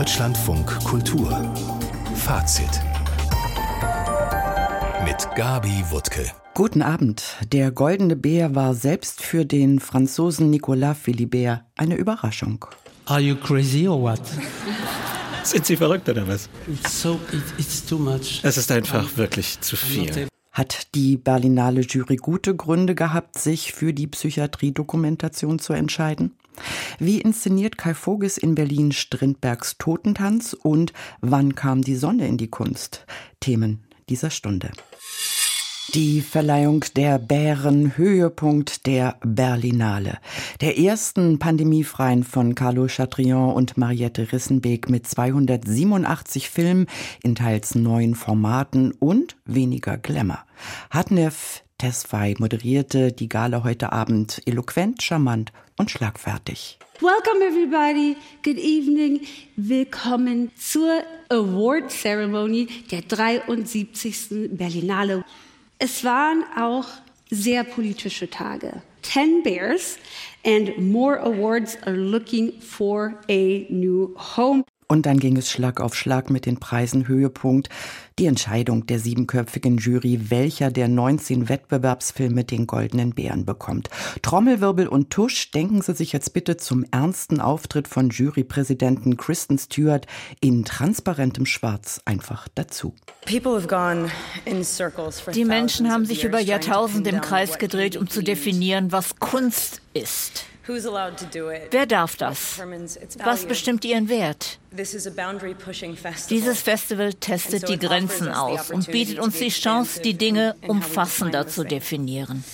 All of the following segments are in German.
Deutschlandfunk Kultur Fazit mit Gabi Wuttke. Guten Abend. Der Goldene Bär war selbst für den Franzosen Nicolas Philibert eine Überraschung. Are you crazy or what? Sind Sie verrückt oder was? It's so, it, it's too much. Es ist einfach wirklich zu viel. Hat die Berlinale Jury gute Gründe gehabt, sich für die Psychiatrie-Dokumentation zu entscheiden? Wie inszeniert Kai Voges in Berlin Strindbergs Totentanz und wann kam die Sonne in die Kunst? Themen dieser Stunde. Die Verleihung der Bären Höhepunkt der Berlinale. Der ersten pandemiefreien von Carlo Chatrion und Mariette Rissenbeek mit 287 Filmen in teils neuen Formaten und weniger Glamour. Hatnev Tesfaye moderierte die Gala heute Abend eloquent, charmant und schlagfertig. Welcome everybody. Good evening. Willkommen zur Award Ceremony der 73. Berlinale. Es waren auch sehr politische Tage. Ten Bears and more awards are looking for a new home. Und dann ging es Schlag auf Schlag mit den Preisen Höhepunkt. Die Entscheidung der siebenköpfigen Jury, welcher der 19 Wettbewerbsfilme den Goldenen Bären bekommt. Trommelwirbel und Tusch, denken Sie sich jetzt bitte zum ernsten Auftritt von Jurypräsidenten Kristen Stewart in transparentem Schwarz einfach dazu. Die Menschen haben sich über Jahrtausende im Kreis gedreht, um zu definieren, was Kunst ist. Wer darf das? Was bestimmt ihren Wert? Dieses Festival testet die Grenzen aus und bietet uns die Chance, die Dinge umfassender zu definieren.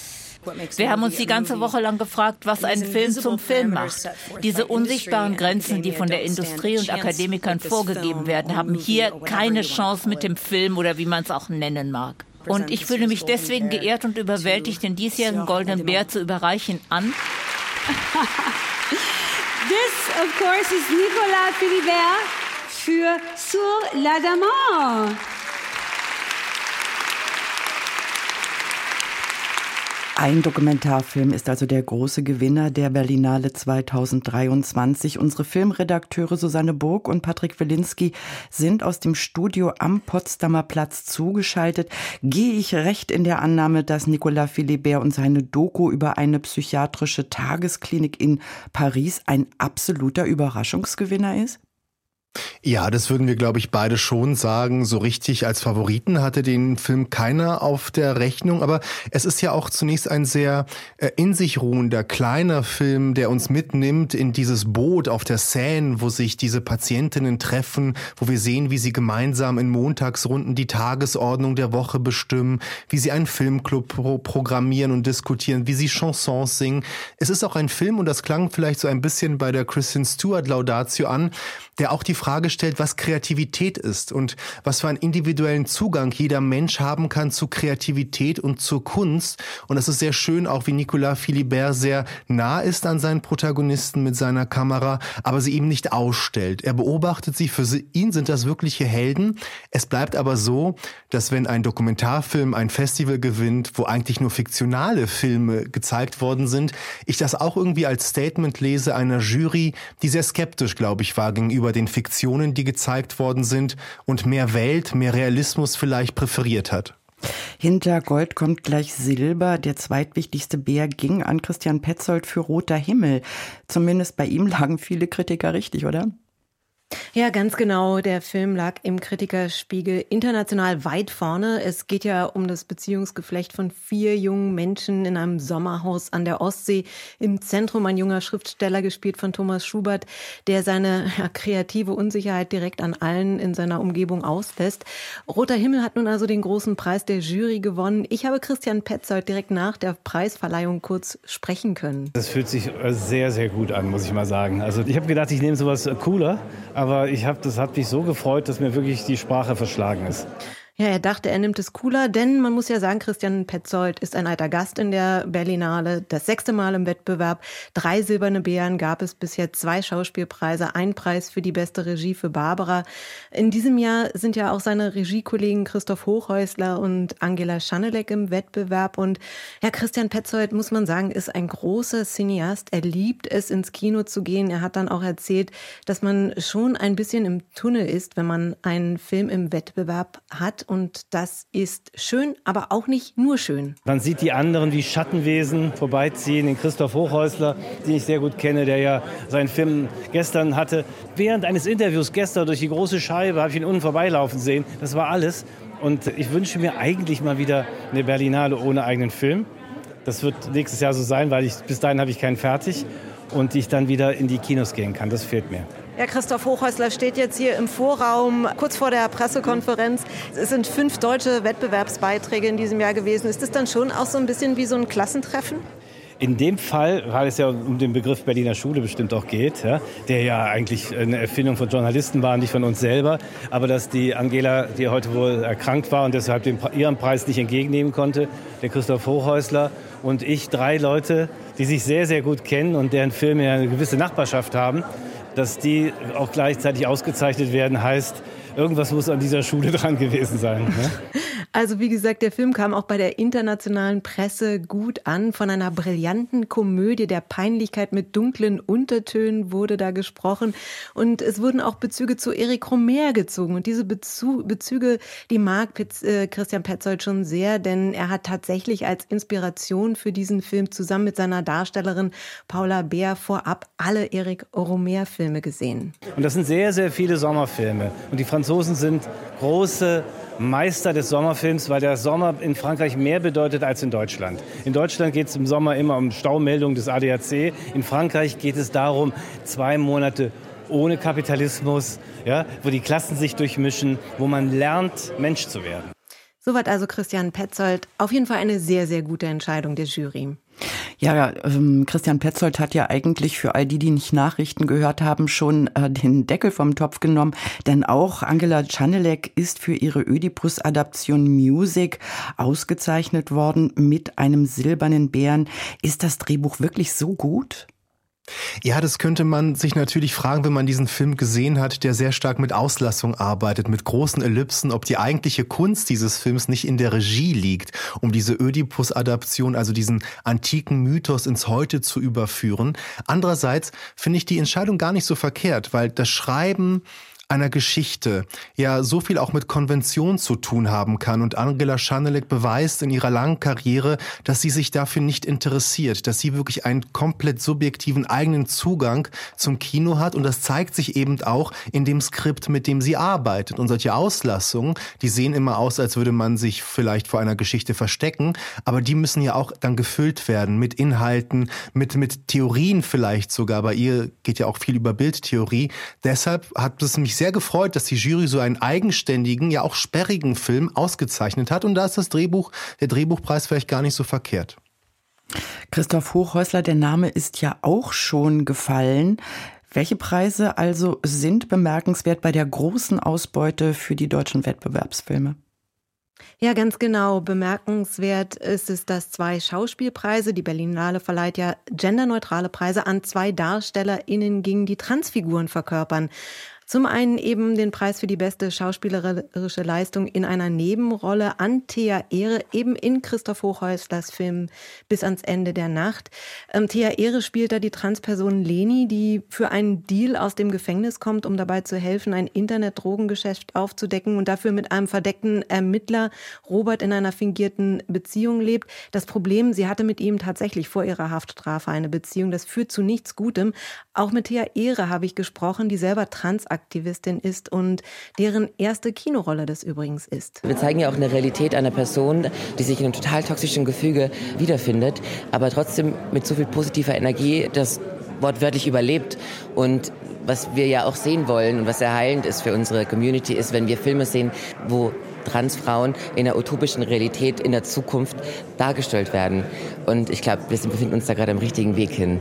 Wir haben uns die ganze Woche lang gefragt, was einen Film zum Film macht. Diese unsichtbaren Grenzen, die von der Industrie und Akademikern vorgegeben werden, haben hier keine Chance mit dem Film oder wie man es auch nennen mag. Und ich fühle mich deswegen geehrt und überwältigt, den diesjährigen Goldenen Bär zu überreichen an This, of course, is Nicolas Philibert für Sur l'Adamant. Ein Dokumentarfilm ist also der große Gewinner der Berlinale 2023. Unsere Filmredakteure Susanne Burg und Patrick Wilinski sind aus dem Studio am Potsdamer Platz zugeschaltet. Gehe ich recht in der Annahme, dass Nicolas Philibert und seine Doku über eine psychiatrische Tagesklinik in Paris ein absoluter Überraschungsgewinner ist? Ja, das würden wir, glaube ich, beide schon sagen. So richtig als Favoriten hatte den Film keiner auf der Rechnung. Aber es ist ja auch zunächst ein sehr äh, in sich ruhender, kleiner Film, der uns mitnimmt in dieses Boot auf der Seine, wo sich diese Patientinnen treffen, wo wir sehen, wie sie gemeinsam in Montagsrunden die Tagesordnung der Woche bestimmen, wie sie einen Filmclub pro programmieren und diskutieren, wie sie Chansons singen. Es ist auch ein Film, und das klang vielleicht so ein bisschen bei der Kristen Stewart Laudatio an, der auch die Frage stellt, was Kreativität ist und was für einen individuellen Zugang jeder Mensch haben kann zu Kreativität und zur Kunst. Und das ist sehr schön, auch wie Nicolas Philibert sehr nah ist an seinen Protagonisten mit seiner Kamera, aber sie ihm nicht ausstellt. Er beobachtet sie, für ihn sind das wirkliche Helden. Es bleibt aber so, dass wenn ein Dokumentarfilm ein Festival gewinnt, wo eigentlich nur fiktionale Filme gezeigt worden sind, ich das auch irgendwie als Statement lese einer Jury, die sehr skeptisch, glaube ich, war gegenüber den Fiktionen, die gezeigt worden sind und mehr Welt, mehr Realismus vielleicht präferiert hat. Hinter Gold kommt gleich Silber. Der zweitwichtigste Bär ging an Christian Petzold für Roter Himmel. Zumindest bei ihm lagen viele Kritiker richtig, oder? Ja, ganz genau. Der Film lag im Kritikerspiegel international weit vorne. Es geht ja um das Beziehungsgeflecht von vier jungen Menschen in einem Sommerhaus an der Ostsee. Im Zentrum ein junger Schriftsteller, gespielt von Thomas Schubert, der seine ja, kreative Unsicherheit direkt an allen in seiner Umgebung auslässt. Roter Himmel hat nun also den großen Preis der Jury gewonnen. Ich habe Christian Petzold direkt nach der Preisverleihung kurz sprechen können. Das fühlt sich sehr, sehr gut an, muss ich mal sagen. Also ich habe gedacht, ich nehme sowas cooler aber ich habe, das hat mich so gefreut, dass mir wirklich die Sprache verschlagen ist. Ja, er dachte, er nimmt es cooler, denn man muss ja sagen, Christian Petzold ist ein alter Gast in der Berlinale, das sechste Mal im Wettbewerb. Drei silberne Bären gab es bisher, zwei Schauspielpreise, ein Preis für die beste Regie für Barbara. In diesem Jahr sind ja auch seine Regiekollegen Christoph Hochhäusler und Angela Schanelek im Wettbewerb. Und ja, Christian Petzold, muss man sagen, ist ein großer Cineast. Er liebt es, ins Kino zu gehen. Er hat dann auch erzählt, dass man schon ein bisschen im Tunnel ist, wenn man einen Film im Wettbewerb hat und das ist schön, aber auch nicht nur schön. Man sieht die anderen wie Schattenwesen vorbeiziehen, den Christoph Hochhäusler, den ich sehr gut kenne, der ja seinen Film gestern hatte. Während eines Interviews gestern durch die große Scheibe habe ich ihn unten vorbeilaufen sehen. Das war alles. Und ich wünsche mir eigentlich mal wieder eine Berlinale ohne eigenen Film. Das wird nächstes Jahr so sein, weil ich, bis dahin habe ich keinen fertig und ich dann wieder in die Kinos gehen kann. Das fehlt mir. Ja, Christoph Hochhäusler steht jetzt hier im Vorraum, kurz vor der Pressekonferenz. Es sind fünf deutsche Wettbewerbsbeiträge in diesem Jahr gewesen. Ist das dann schon auch so ein bisschen wie so ein Klassentreffen? In dem Fall, weil es ja um den Begriff Berliner Schule bestimmt auch geht, ja, der ja eigentlich eine Erfindung von Journalisten war, nicht von uns selber, aber dass die Angela, die heute wohl erkrankt war und deshalb den, ihren Preis nicht entgegennehmen konnte, der Christoph Hochhäusler und ich, drei Leute, die sich sehr, sehr gut kennen und deren Filme ja eine gewisse Nachbarschaft haben, dass die auch gleichzeitig ausgezeichnet werden, heißt, irgendwas muss an dieser Schule dran gewesen sein. Ne? Also wie gesagt, der Film kam auch bei der internationalen Presse gut an. Von einer brillanten Komödie der Peinlichkeit mit dunklen Untertönen wurde da gesprochen. Und es wurden auch Bezüge zu Erik Romer gezogen. Und diese Bezüge, die mag äh, Christian Petzold schon sehr, denn er hat tatsächlich als Inspiration für diesen Film zusammen mit seiner Darstellerin Paula Beer vorab alle Erik Romer-Filme gesehen. Und das sind sehr, sehr viele Sommerfilme. Und die Franzosen sind große Meister des Sommerfilms, weil der Sommer in Frankreich mehr bedeutet als in Deutschland. In Deutschland geht es im Sommer immer um Staumeldungen des ADAC. In Frankreich geht es darum, zwei Monate ohne Kapitalismus, ja, wo die Klassen sich durchmischen, wo man lernt, Mensch zu werden. Soweit also Christian Petzold. Auf jeden Fall eine sehr, sehr gute Entscheidung der Jury. Ja, ähm, Christian Petzold hat ja eigentlich für all die, die nicht Nachrichten gehört haben, schon äh, den Deckel vom Topf genommen. Denn auch Angela Czanelek ist für ihre Ödipus-Adaption Music ausgezeichnet worden mit einem silbernen Bären. Ist das Drehbuch wirklich so gut? Ja, das könnte man sich natürlich fragen, wenn man diesen Film gesehen hat, der sehr stark mit Auslassung arbeitet, mit großen Ellipsen, ob die eigentliche Kunst dieses Films nicht in der Regie liegt, um diese Ödipus-Adaption, also diesen antiken Mythos ins Heute zu überführen. Andererseits finde ich die Entscheidung gar nicht so verkehrt, weil das Schreiben einer Geschichte ja so viel auch mit Konvention zu tun haben kann. Und Angela Schanelek beweist in ihrer langen Karriere, dass sie sich dafür nicht interessiert, dass sie wirklich einen komplett subjektiven eigenen Zugang zum Kino hat. Und das zeigt sich eben auch in dem Skript, mit dem sie arbeitet. Und solche Auslassungen, die sehen immer aus, als würde man sich vielleicht vor einer Geschichte verstecken. Aber die müssen ja auch dann gefüllt werden mit Inhalten, mit, mit Theorien vielleicht sogar. Bei ihr geht ja auch viel über Bildtheorie. Deshalb hat es mich sehr gefreut, dass die Jury so einen eigenständigen, ja auch sperrigen Film ausgezeichnet hat. Und da ist das Drehbuch, der Drehbuchpreis vielleicht gar nicht so verkehrt. Christoph Hochhäusler, der Name ist ja auch schon gefallen. Welche Preise also sind bemerkenswert bei der großen Ausbeute für die deutschen Wettbewerbsfilme? Ja, ganz genau. Bemerkenswert ist es, dass zwei Schauspielpreise, die Berlinale verleiht ja genderneutrale Preise an zwei DarstellerInnen gingen, die Transfiguren verkörpern. Zum einen eben den Preis für die beste schauspielerische Leistung in einer Nebenrolle an Thea Ehre, eben in Christoph Hochhäuslers Film Bis ans Ende der Nacht. Ähm, Thea Ehre spielt da die Transperson Leni, die für einen Deal aus dem Gefängnis kommt, um dabei zu helfen, ein Internet-Drogengeschäft aufzudecken und dafür mit einem verdeckten Ermittler Robert in einer fingierten Beziehung lebt. Das Problem, sie hatte mit ihm tatsächlich vor ihrer Haftstrafe eine Beziehung. Das führt zu nichts Gutem. Auch mit Thea Ehre habe ich gesprochen, die selber trans Aktivistin ist und deren erste Kinorolle das übrigens ist. Wir zeigen ja auch eine Realität einer Person, die sich in einem total toxischen Gefüge wiederfindet, aber trotzdem mit so viel positiver Energie das wortwörtlich überlebt und was wir ja auch sehen wollen und was sehr heilend ist für unsere Community ist, wenn wir Filme sehen, wo Transfrauen in der utopischen Realität in der Zukunft dargestellt werden. Und ich glaube, wir befinden uns da gerade am richtigen Weg hin.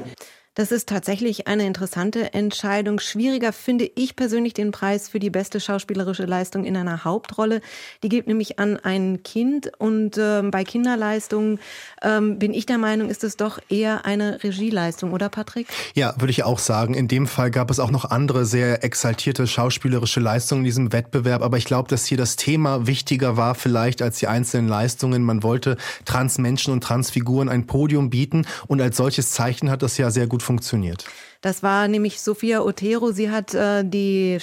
Das ist tatsächlich eine interessante Entscheidung. Schwieriger finde ich persönlich den Preis für die beste schauspielerische Leistung in einer Hauptrolle. Die geht nämlich an ein Kind und äh, bei Kinderleistungen ähm, bin ich der Meinung, ist es doch eher eine Regieleistung, oder Patrick? Ja, würde ich auch sagen. In dem Fall gab es auch noch andere sehr exaltierte schauspielerische Leistungen in diesem Wettbewerb, aber ich glaube, dass hier das Thema wichtiger war vielleicht als die einzelnen Leistungen. Man wollte Transmenschen und Transfiguren ein Podium bieten und als solches Zeichen hat das ja sehr gut funktioniert. Das war nämlich Sophia Otero. Sie hat äh, die,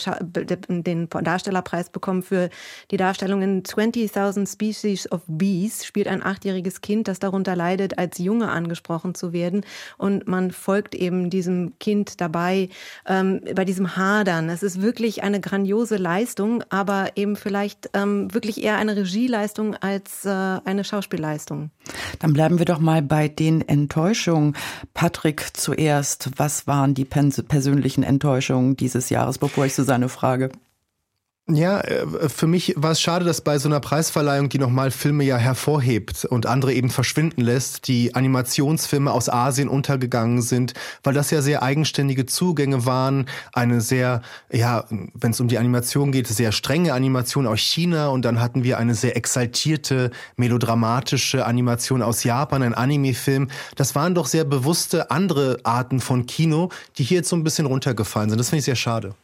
den Darstellerpreis bekommen für die Darstellung in 20.000 Species of Bees. Spielt ein achtjähriges Kind, das darunter leidet, als Junge angesprochen zu werden. Und man folgt eben diesem Kind dabei, ähm, bei diesem Hadern. Es ist wirklich eine grandiose Leistung, aber eben vielleicht ähm, wirklich eher eine Regieleistung als äh, eine Schauspielleistung. Dann bleiben wir doch mal bei den Enttäuschungen. Patrick zuerst, was waren die persönlichen Enttäuschungen dieses Jahres, bevor ich Susanne frage? Ja, äh, für mich war es schade, dass bei so einer Preisverleihung, die nochmal Filme ja hervorhebt und andere eben verschwinden lässt, die Animationsfilme aus Asien untergegangen sind, weil das ja sehr eigenständige Zugänge waren, eine sehr, ja, wenn es um die Animation geht, sehr strenge Animation aus China und dann hatten wir eine sehr exaltierte, melodramatische Animation aus Japan, ein Anime-Film. Das waren doch sehr bewusste andere Arten von Kino, die hier jetzt so ein bisschen runtergefallen sind. Das finde ich sehr schade.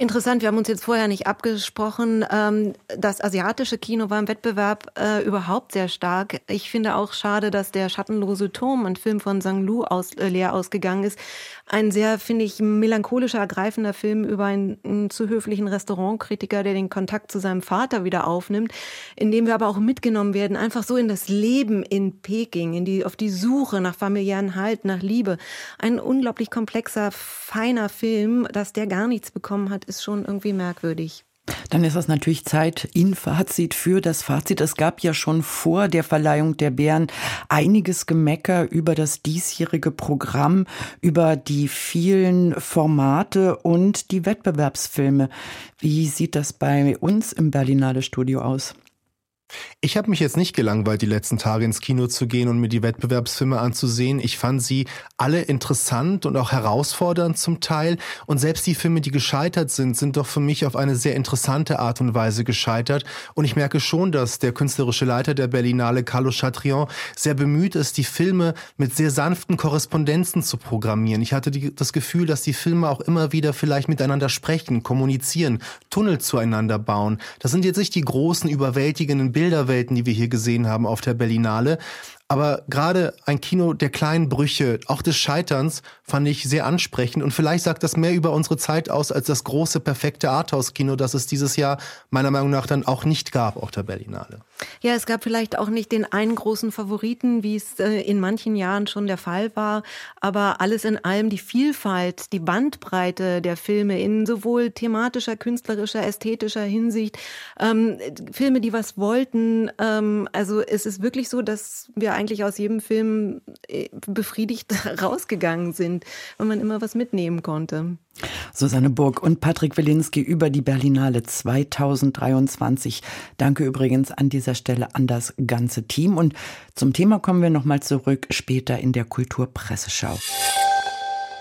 Interessant, wir haben uns jetzt vorher nicht abgesprochen. Ähm, das asiatische Kino war im Wettbewerb äh, überhaupt sehr stark. Ich finde auch schade, dass der Schattenlose Turm, ein Film von Sang Lu, aus, äh, leer ausgegangen ist. Ein sehr, finde ich, melancholischer, ergreifender Film über einen, einen zu höflichen Restaurantkritiker, der den Kontakt zu seinem Vater wieder aufnimmt, in dem wir aber auch mitgenommen werden, einfach so in das Leben in Peking, in die, auf die Suche nach familiären Halt, nach Liebe. Ein unglaublich komplexer, feiner Film, dass der gar nichts bekommen hat, ist schon irgendwie merkwürdig. Dann ist es natürlich Zeit in Fazit für das Fazit. Es gab ja schon vor der Verleihung der Bären einiges Gemecker über das diesjährige Programm, über die vielen Formate und die Wettbewerbsfilme. Wie sieht das bei uns im Berlinale Studio aus? Ich habe mich jetzt nicht gelangweilt, die letzten Tage ins Kino zu gehen und mir die Wettbewerbsfilme anzusehen. Ich fand sie alle interessant und auch herausfordernd zum Teil. Und selbst die Filme, die gescheitert sind, sind doch für mich auf eine sehr interessante Art und Weise gescheitert. Und ich merke schon, dass der künstlerische Leiter der Berlinale, Carlo Chatrion, sehr bemüht ist, die Filme mit sehr sanften Korrespondenzen zu programmieren. Ich hatte die, das Gefühl, dass die Filme auch immer wieder vielleicht miteinander sprechen, kommunizieren, Tunnel zueinander bauen. Das sind jetzt nicht die großen, überwältigenden Bilderwelten, die wir hier gesehen haben auf der Berlinale. Aber gerade ein Kino der kleinen Brüche, auch des Scheiterns, fand ich sehr ansprechend. Und vielleicht sagt das mehr über unsere Zeit aus als das große, perfekte Arthouse-Kino, das es dieses Jahr meiner Meinung nach dann auch nicht gab auf der Berlinale. Ja, es gab vielleicht auch nicht den einen großen Favoriten, wie es äh, in manchen Jahren schon der Fall war. Aber alles in allem die Vielfalt, die Bandbreite der Filme in sowohl thematischer, künstlerischer, ästhetischer Hinsicht, ähm, Filme, die was wollten. Ähm, also es ist wirklich so, dass wir eigentlich aus jedem Film äh, befriedigt rausgegangen sind, weil man immer was mitnehmen konnte. Susanne Burg und Patrick Wilinski über die Berlinale 2023. Danke übrigens an dieser Stelle an das ganze Team. Und zum Thema kommen wir nochmal zurück später in der Kulturpresseschau.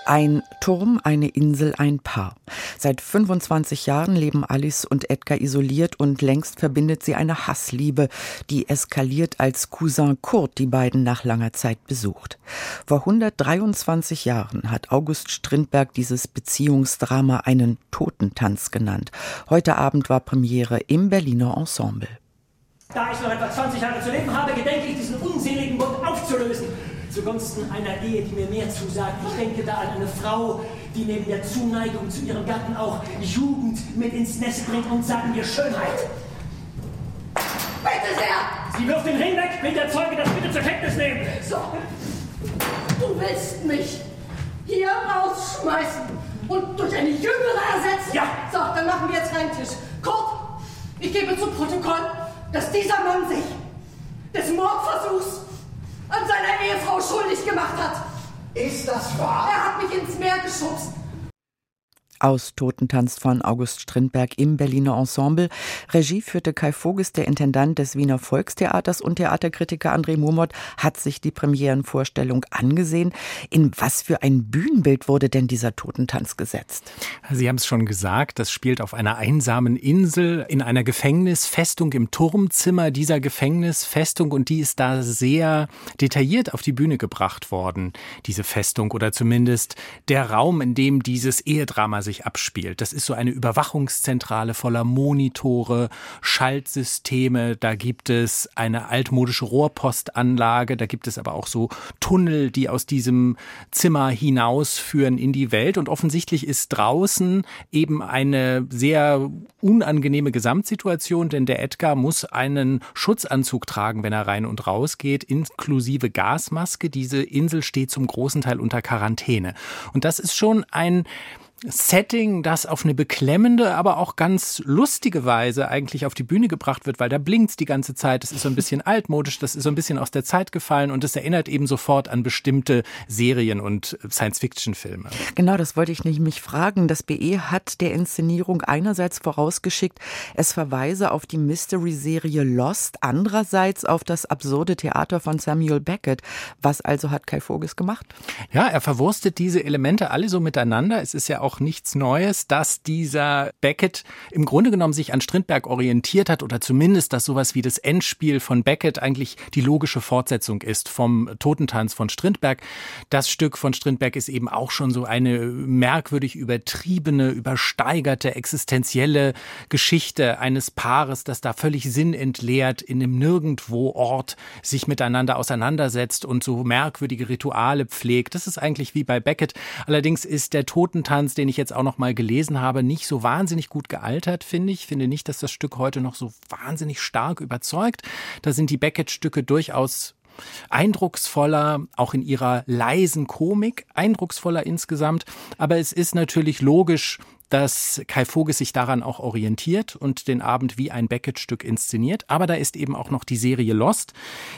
Ein Turm, eine Insel, ein Paar. Seit 25 Jahren leben Alice und Edgar isoliert und längst verbindet sie eine Hassliebe, die eskaliert, als Cousin Kurt die beiden nach langer Zeit besucht. Vor 123 Jahren hat August Strindberg dieses Beziehungsdrama einen Totentanz genannt. Heute Abend war Premiere im Berliner Ensemble. Da ich noch etwa 20 Jahre zu leben habe, gedenke ich, diesen unseligen Bund aufzulösen zugunsten einer Ehe, die mir mehr zusagt. Ich denke da an eine Frau, die neben der Zuneigung zu ihrem Gatten auch Jugend mit ins Nest bringt und sagen wir Schönheit. Bitte sehr! Sie wirft den Ring weg, will der Zeuge das bitte zur Kenntnis nehmen. So, du willst mich hier rausschmeißen und durch eine jüngere ersetzen? Ja! So, dann machen wir jetzt reinen Tisch. Kurt, ich gebe zu Protokoll, dass dieser Mann sich des Mordversuchs an seiner Ehefrau schuldig gemacht hat. Ist das wahr? Er hat mich ins Meer geschubst. Aus Totentanz von August Strindberg im Berliner Ensemble. Regie führte Kai Voges, der Intendant des Wiener Volkstheaters und Theaterkritiker André Murmott hat sich die Premierenvorstellung angesehen. In was für ein Bühnenbild wurde denn dieser Totentanz gesetzt? Sie haben es schon gesagt, das spielt auf einer einsamen Insel in einer Gefängnisfestung im Turmzimmer dieser Gefängnisfestung und die ist da sehr detailliert auf die Bühne gebracht worden, diese Festung oder zumindest der Raum, in dem dieses Ehedrama sich abspielt. Das ist so eine Überwachungszentrale voller Monitore, Schaltsysteme, da gibt es eine altmodische Rohrpostanlage, da gibt es aber auch so Tunnel, die aus diesem Zimmer hinausführen in die Welt und offensichtlich ist draußen eben eine sehr unangenehme Gesamtsituation, denn der Edgar muss einen Schutzanzug tragen, wenn er rein und raus geht, inklusive Gasmaske. Diese Insel steht zum großen Teil unter Quarantäne. Und das ist schon ein Setting, das auf eine beklemmende, aber auch ganz lustige Weise eigentlich auf die Bühne gebracht wird, weil da blinkt die ganze Zeit. Das ist so ein bisschen altmodisch, das ist so ein bisschen aus der Zeit gefallen und es erinnert eben sofort an bestimmte Serien und Science-Fiction-Filme. Genau, das wollte ich nicht mich fragen. Das BE hat der Inszenierung einerseits vorausgeschickt, es verweise auf die Mystery-Serie Lost, andererseits auf das absurde Theater von Samuel Beckett. Was also hat Kai Voges gemacht? Ja, er verwurstet diese Elemente alle so miteinander. Es ist ja auch auch nichts Neues, dass dieser Beckett im Grunde genommen sich an Strindberg orientiert hat oder zumindest, dass sowas wie das Endspiel von Beckett eigentlich die logische Fortsetzung ist vom Totentanz von Strindberg. Das Stück von Strindberg ist eben auch schon so eine merkwürdig übertriebene, übersteigerte, existenzielle Geschichte eines Paares, das da völlig sinnentleert in einem Nirgendwo-Ort sich miteinander auseinandersetzt und so merkwürdige Rituale pflegt. Das ist eigentlich wie bei Beckett. Allerdings ist der Totentanz den ich jetzt auch noch mal gelesen habe, nicht so wahnsinnig gut gealtert, finde ich. Finde nicht, dass das Stück heute noch so wahnsinnig stark überzeugt. Da sind die Beckett-Stücke durchaus eindrucksvoller, auch in ihrer leisen Komik, eindrucksvoller insgesamt. Aber es ist natürlich logisch, dass Kai Voges sich daran auch orientiert und den Abend wie ein Beckett-Stück inszeniert. Aber da ist eben auch noch die Serie Lost,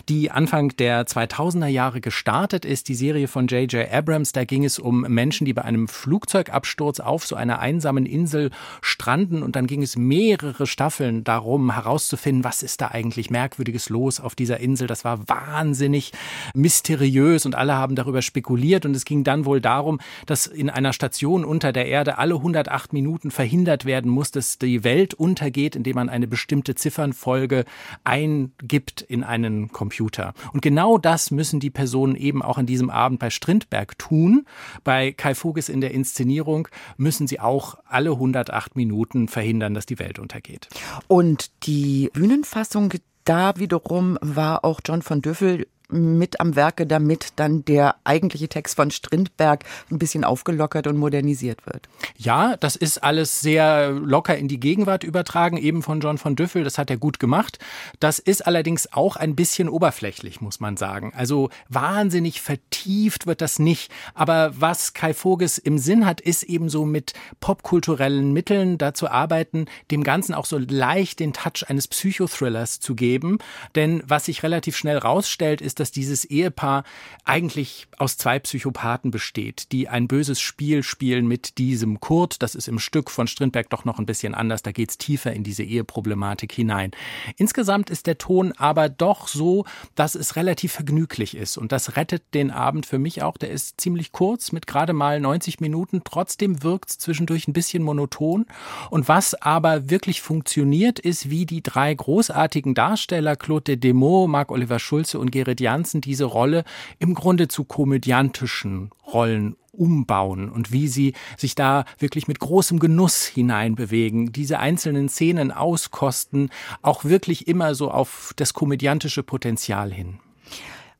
die Anfang der 2000er Jahre gestartet ist. Die Serie von J.J. Abrams, da ging es um Menschen, die bei einem Flugzeugabsturz auf so einer einsamen Insel stranden. Und dann ging es mehrere Staffeln darum, herauszufinden, was ist da eigentlich Merkwürdiges los auf dieser Insel. Das war wahnsinnig mysteriös und alle haben darüber spekuliert. Und es ging dann wohl darum, dass in einer Station unter der Erde alle 180 acht Minuten verhindert werden muss, dass die Welt untergeht, indem man eine bestimmte Ziffernfolge eingibt in einen Computer. Und genau das müssen die Personen eben auch an diesem Abend bei Strindberg tun. Bei Kai Voges in der Inszenierung müssen sie auch alle 108 Minuten verhindern, dass die Welt untergeht. Und die Bühnenfassung da wiederum war auch John von Düffel mit am Werke, damit dann der eigentliche Text von Strindberg ein bisschen aufgelockert und modernisiert wird. Ja, das ist alles sehr locker in die Gegenwart übertragen, eben von John von Düffel. Das hat er gut gemacht. Das ist allerdings auch ein bisschen oberflächlich, muss man sagen. Also wahnsinnig vertieft wird das nicht. Aber was Kai Voges im Sinn hat, ist eben so mit popkulturellen Mitteln dazu arbeiten, dem Ganzen auch so leicht den Touch eines Psychothrillers zu geben. Denn was sich relativ schnell rausstellt, ist, dass dieses Ehepaar eigentlich aus zwei Psychopathen besteht, die ein böses Spiel spielen mit diesem Kurt. Das ist im Stück von Strindberg doch noch ein bisschen anders. Da geht es tiefer in diese Eheproblematik hinein. Insgesamt ist der Ton aber doch so, dass es relativ vergnüglich ist. Und das rettet den Abend für mich auch. Der ist ziemlich kurz mit gerade mal 90 Minuten. Trotzdem wirkt es zwischendurch ein bisschen monoton. Und was aber wirklich funktioniert, ist, wie die drei großartigen Darsteller, Claude Demo, Marc-Oliver Schulze und Gerrit Janssen diese Rolle im Grunde zu komödiantischen Rollen umbauen und wie sie sich da wirklich mit großem Genuss hineinbewegen, diese einzelnen Szenen auskosten, auch wirklich immer so auf das komödiantische Potenzial hin.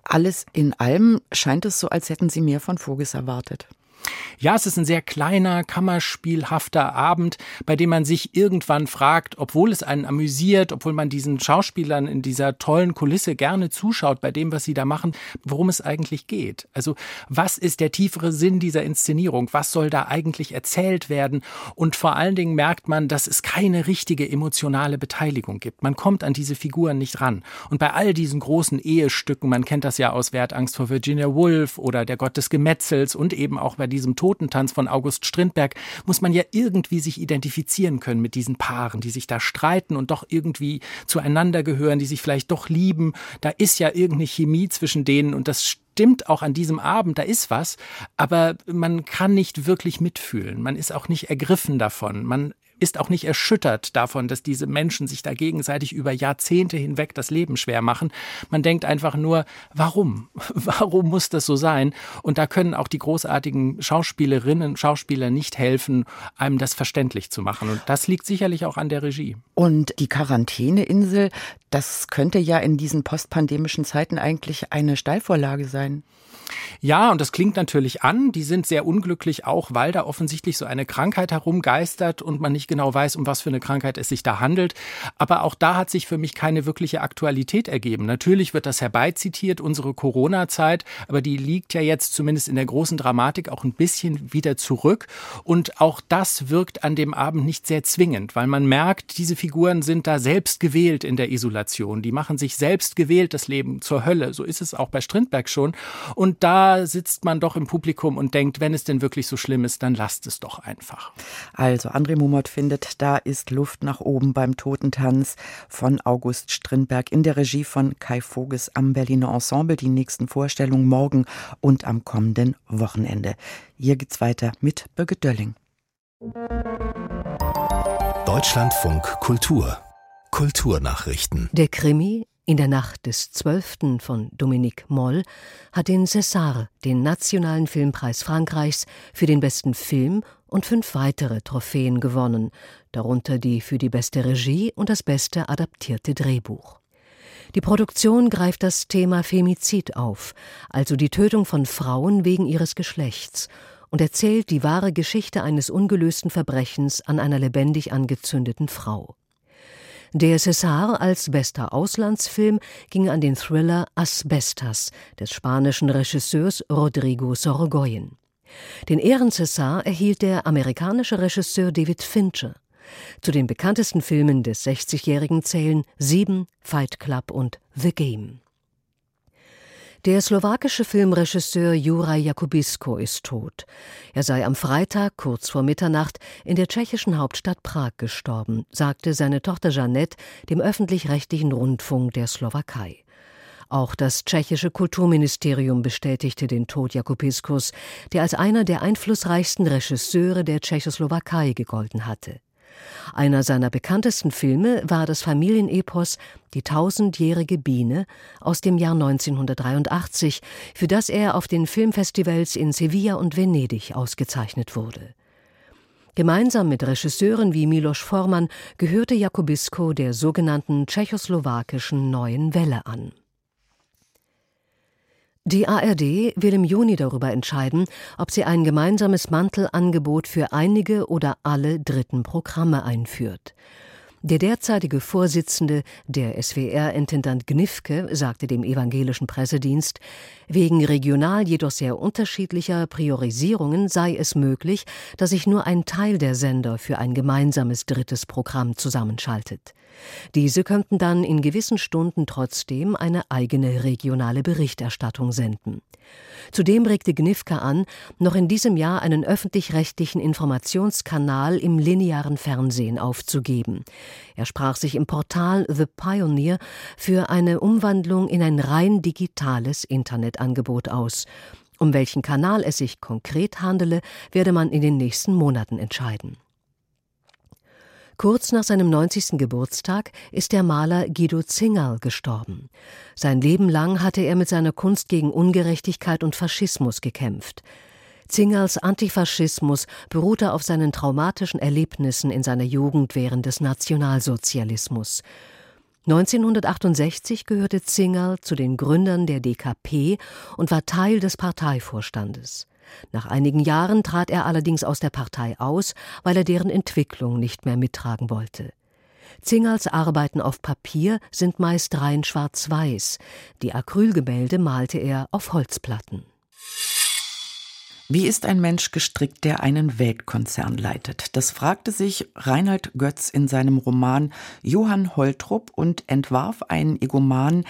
Alles in allem scheint es so, als hätten Sie mehr von Voges erwartet. Ja, es ist ein sehr kleiner, kammerspielhafter Abend, bei dem man sich irgendwann fragt, obwohl es einen amüsiert, obwohl man diesen Schauspielern in dieser tollen Kulisse gerne zuschaut, bei dem, was sie da machen, worum es eigentlich geht. Also, was ist der tiefere Sinn dieser Inszenierung? Was soll da eigentlich erzählt werden? Und vor allen Dingen merkt man, dass es keine richtige emotionale Beteiligung gibt. Man kommt an diese Figuren nicht ran. Und bei all diesen großen Ehestücken, man kennt das ja aus Wer hat Angst vor Virginia Woolf oder Der Gott des Gemetzels und eben auch bei diesem diesem Totentanz von August Strindberg, muss man ja irgendwie sich identifizieren können mit diesen Paaren, die sich da streiten und doch irgendwie zueinander gehören, die sich vielleicht doch lieben. Da ist ja irgendeine Chemie zwischen denen und das stimmt auch an diesem Abend, da ist was, aber man kann nicht wirklich mitfühlen. Man ist auch nicht ergriffen davon. Man ist auch nicht erschüttert davon, dass diese Menschen sich da gegenseitig über Jahrzehnte hinweg das Leben schwer machen. Man denkt einfach nur, warum? Warum muss das so sein? Und da können auch die großartigen Schauspielerinnen, Schauspieler nicht helfen, einem das verständlich zu machen. Und das liegt sicherlich auch an der Regie. Und die Quarantäneinsel, das könnte ja in diesen postpandemischen Zeiten eigentlich eine Steilvorlage sein. Ja, und das klingt natürlich an. Die sind sehr unglücklich auch, weil da offensichtlich so eine Krankheit herumgeistert und man nicht genau weiß, um was für eine Krankheit es sich da handelt. Aber auch da hat sich für mich keine wirkliche Aktualität ergeben. Natürlich wird das herbeizitiert, unsere Corona-Zeit, aber die liegt ja jetzt zumindest in der großen Dramatik auch ein bisschen wieder zurück. Und auch das wirkt an dem Abend nicht sehr zwingend, weil man merkt, diese Figuren sind da selbst gewählt in der Isolation. Die machen sich selbst gewählt das Leben zur Hölle. So ist es auch bei Strindberg schon. Und da sitzt man doch im Publikum und denkt, wenn es denn wirklich so schlimm ist, dann lasst es doch einfach. Also André Mumot findet, da ist Luft nach oben beim Totentanz von August Strindberg in der Regie von Kai Voges am Berliner Ensemble. Die nächsten Vorstellungen morgen und am kommenden Wochenende. Hier geht's weiter mit Birgit Dölling. Deutschlandfunk Kultur Kulturnachrichten. Der Krimi in der Nacht des 12. von Dominique Moll hat den César, den nationalen Filmpreis Frankreichs, für den besten Film und fünf weitere Trophäen gewonnen, darunter die für die beste Regie und das beste adaptierte Drehbuch. Die Produktion greift das Thema Femizid auf, also die Tötung von Frauen wegen ihres Geschlechts, und erzählt die wahre Geschichte eines ungelösten Verbrechens an einer lebendig angezündeten Frau. Der César als bester Auslandsfilm ging an den Thriller Asbestas des spanischen Regisseurs Rodrigo Sorogoyen. Den Ehren-César erhielt der amerikanische Regisseur David Fincher. Zu den bekanntesten Filmen des 60-Jährigen zählen Sieben, Fight Club und The Game. Der slowakische Filmregisseur Juraj Jakubisko ist tot. Er sei am Freitag kurz vor Mitternacht in der tschechischen Hauptstadt Prag gestorben, sagte seine Tochter Jeanette dem öffentlich-rechtlichen Rundfunk der Slowakei. Auch das tschechische Kulturministerium bestätigte den Tod Jakubiskos, der als einer der einflussreichsten Regisseure der Tschechoslowakei gegolten hatte. Einer seiner bekanntesten Filme war das Familienepos Die tausendjährige Biene aus dem Jahr 1983, für das er auf den Filmfestivals in Sevilla und Venedig ausgezeichnet wurde. Gemeinsam mit Regisseuren wie Milos Forman gehörte Jakubisko der sogenannten tschechoslowakischen Neuen Welle an. Die ARD will im Juni darüber entscheiden, ob sie ein gemeinsames Mantelangebot für einige oder alle dritten Programme einführt. Der derzeitige Vorsitzende der SWR-Intendant Gnifke sagte dem evangelischen Pressedienst, wegen regional jedoch sehr unterschiedlicher Priorisierungen sei es möglich, dass sich nur ein Teil der Sender für ein gemeinsames drittes Programm zusammenschaltet. Diese könnten dann in gewissen Stunden trotzdem eine eigene regionale Berichterstattung senden. Zudem regte Gnifka an, noch in diesem Jahr einen öffentlich-rechtlichen Informationskanal im linearen Fernsehen aufzugeben. Er sprach sich im Portal The Pioneer für eine Umwandlung in ein rein digitales Internetangebot aus. Um welchen Kanal es sich konkret handele, werde man in den nächsten Monaten entscheiden. Kurz nach seinem 90. Geburtstag ist der Maler Guido Zingerl gestorben. Sein Leben lang hatte er mit seiner Kunst gegen Ungerechtigkeit und Faschismus gekämpft. Zingerls Antifaschismus beruhte auf seinen traumatischen Erlebnissen in seiner Jugend während des Nationalsozialismus. 1968 gehörte Zingerl zu den Gründern der DKP und war Teil des Parteivorstandes. Nach einigen Jahren trat er allerdings aus der Partei aus, weil er deren Entwicklung nicht mehr mittragen wollte. Zingals Arbeiten auf Papier sind meist rein schwarz-weiß. Die Acrylgemälde malte er auf Holzplatten. Wie ist ein Mensch gestrickt, der einen Weltkonzern leitet? Das fragte sich Reinhard Götz in seinem Roman Johann Holtrup und entwarf einen Egoman,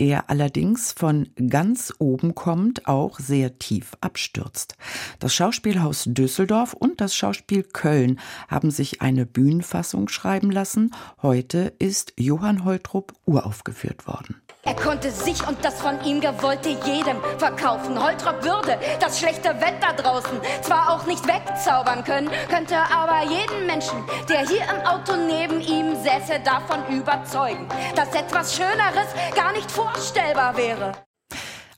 der allerdings von ganz oben kommt, auch sehr tief abstürzt. Das Schauspielhaus Düsseldorf und das Schauspiel Köln haben sich eine Bühnenfassung schreiben lassen. Heute ist Johann Holtrup uraufgeführt worden. Er konnte sich und das von ihm Gewollte jedem verkaufen. Holtrop würde das schlechte Wetter draußen zwar auch nicht wegzaubern können, könnte aber jeden Menschen, der hier im Auto neben ihm säße, davon überzeugen, dass etwas Schöneres gar nicht vorstellbar wäre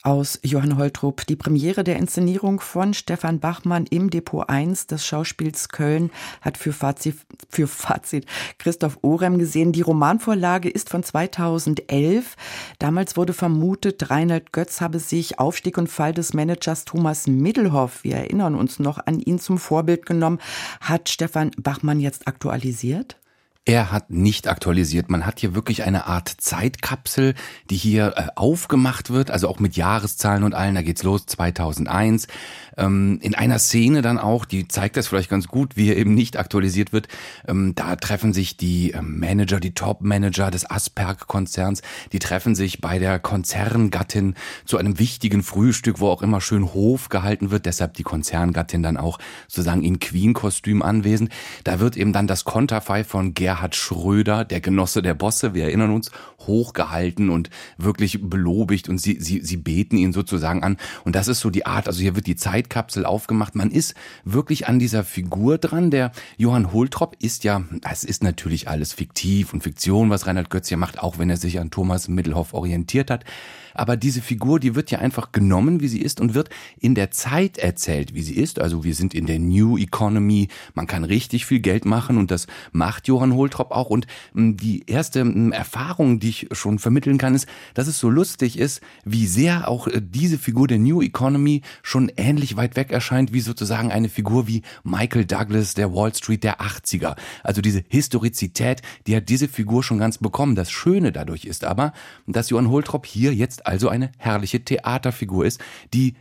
aus Johann Holtrup. Die Premiere der Inszenierung von Stefan Bachmann im Depot 1 des Schauspiels Köln hat für Fazit, für Fazit Christoph Orem gesehen. Die Romanvorlage ist von 2011. Damals wurde vermutet, Reinhard Götz habe sich Aufstieg und Fall des Managers Thomas Middelhoff, wir erinnern uns noch an ihn zum Vorbild genommen. Hat Stefan Bachmann jetzt aktualisiert? Er hat nicht aktualisiert. Man hat hier wirklich eine Art Zeitkapsel, die hier äh, aufgemacht wird, also auch mit Jahreszahlen und allen. Da geht's los 2001. Ähm, in einer Szene dann auch, die zeigt das vielleicht ganz gut, wie er eben nicht aktualisiert wird. Ähm, da treffen sich die ähm, Manager, die Top-Manager des Asperg-Konzerns, die treffen sich bei der Konzerngattin zu einem wichtigen Frühstück, wo auch immer schön Hof gehalten wird. Deshalb die Konzerngattin dann auch sozusagen in Queen-Kostüm anwesend. Da wird eben dann das Konterfei von Gerhard Schröder, der Genosse der Bosse, wir erinnern uns, hochgehalten und wirklich belobigt und sie, sie, sie beten ihn sozusagen an. Und das ist so die Art, also hier wird die Zeitkapsel aufgemacht. Man ist wirklich an dieser Figur dran. Der Johann Holtrop ist ja, es ist natürlich alles fiktiv und Fiktion, was Reinhard Götz hier macht, auch wenn er sich an Thomas Mittelhoff orientiert hat. Aber diese Figur, die wird ja einfach genommen, wie sie ist und wird in der Zeit erzählt, wie sie ist. Also wir sind in der New Economy. Man kann richtig viel Geld machen und das macht Johann Holtrop auch. Und hm, die erste hm, Erfahrung, die ich schon vermitteln kann, ist, dass es so lustig ist, wie sehr auch äh, diese Figur der New Economy schon ähnlich weit weg erscheint, wie sozusagen eine Figur wie Michael Douglas der Wall Street der 80er. Also diese Historizität, die hat diese Figur schon ganz bekommen. Das Schöne dadurch ist aber, dass Johann Holtrop hier jetzt also eine herrliche Theaterfigur ist, die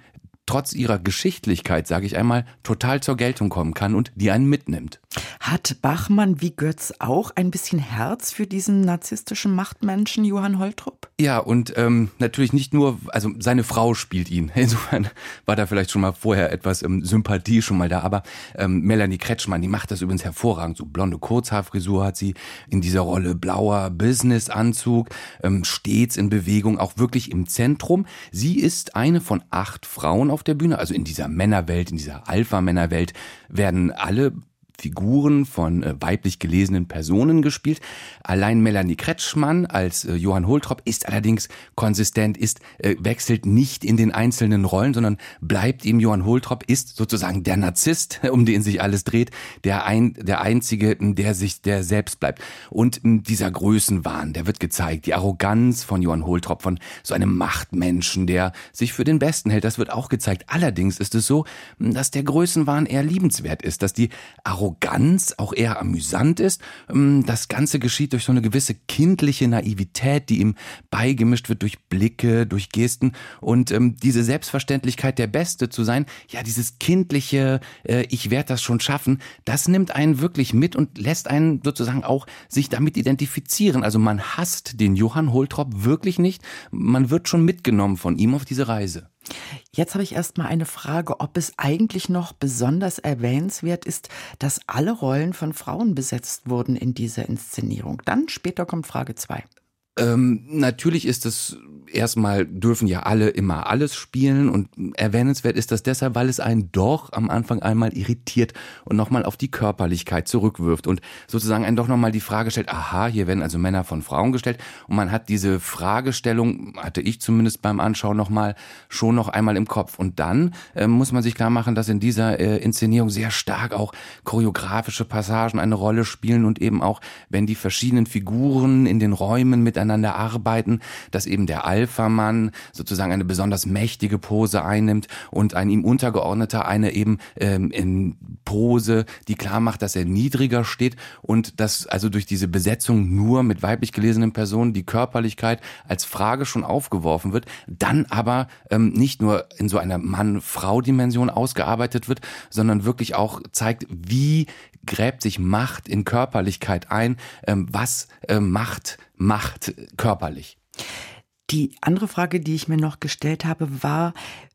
trotz ihrer Geschichtlichkeit, sage ich einmal, total zur Geltung kommen kann und die einen mitnimmt. Hat Bachmann wie Götz auch ein bisschen Herz für diesen narzisstischen Machtmenschen Johann Holtrup? Ja, und ähm, natürlich nicht nur, also seine Frau spielt ihn. Insofern war da vielleicht schon mal vorher etwas ähm, Sympathie schon mal da. Aber ähm, Melanie Kretschmann, die macht das übrigens hervorragend. So blonde Kurzhaarfrisur hat sie in dieser Rolle, blauer Businessanzug, ähm, stets in Bewegung, auch wirklich im Zentrum. Sie ist eine von acht Frauen auf der Bühne, also in dieser Männerwelt, in dieser Alpha-Männerwelt werden alle Figuren von äh, weiblich gelesenen Personen gespielt. Allein Melanie Kretschmann als äh, Johann Holtrop ist allerdings konsistent, ist äh, wechselt nicht in den einzelnen Rollen, sondern bleibt ihm Johann Holtrop ist sozusagen der Narzisst, um den sich alles dreht, der ein der einzige, der sich der selbst bleibt. Und dieser Größenwahn, der wird gezeigt, die Arroganz von Johann Holtrop von so einem Machtmenschen, der sich für den Besten hält, das wird auch gezeigt. Allerdings ist es so, dass der Größenwahn eher liebenswert ist, dass die Arroganz Arroganz auch eher amüsant ist. Ähm, das Ganze geschieht durch so eine gewisse kindliche Naivität, die ihm beigemischt wird durch Blicke, durch Gesten und ähm, diese Selbstverständlichkeit, der Beste zu sein, ja, dieses kindliche, äh, ich werde das schon schaffen, das nimmt einen wirklich mit und lässt einen sozusagen auch sich damit identifizieren. Also man hasst den Johann Holtrop wirklich nicht, man wird schon mitgenommen von ihm auf diese Reise. Jetzt habe ich erst mal eine Frage, ob es eigentlich noch besonders erwähnenswert ist, dass alle Rollen von Frauen besetzt wurden in dieser Inszenierung. Dann später kommt Frage zwei. Ähm, natürlich ist es erstmal dürfen ja alle immer alles spielen und erwähnenswert ist das deshalb, weil es einen doch am Anfang einmal irritiert und nochmal auf die Körperlichkeit zurückwirft und sozusagen einen doch nochmal die Frage stellt, aha, hier werden also Männer von Frauen gestellt und man hat diese Fragestellung, hatte ich zumindest beim Anschauen nochmal, schon noch einmal im Kopf und dann äh, muss man sich klar machen, dass in dieser äh, Inszenierung sehr stark auch choreografische Passagen eine Rolle spielen und eben auch, wenn die verschiedenen Figuren in den Räumen miteinander miteinander arbeiten, dass eben der Alpha-Mann sozusagen eine besonders mächtige Pose einnimmt und ein ihm untergeordneter eine eben ähm, in Pose, die klar macht, dass er niedriger steht und dass also durch diese Besetzung nur mit weiblich gelesenen Personen die Körperlichkeit als Frage schon aufgeworfen wird, dann aber ähm, nicht nur in so einer Mann-Frau-Dimension ausgearbeitet wird, sondern wirklich auch zeigt, wie gräbt sich Macht in Körperlichkeit ein, ähm, was äh, Macht macht körperlich. Die andere Frage, die ich mir noch gestellt habe, war,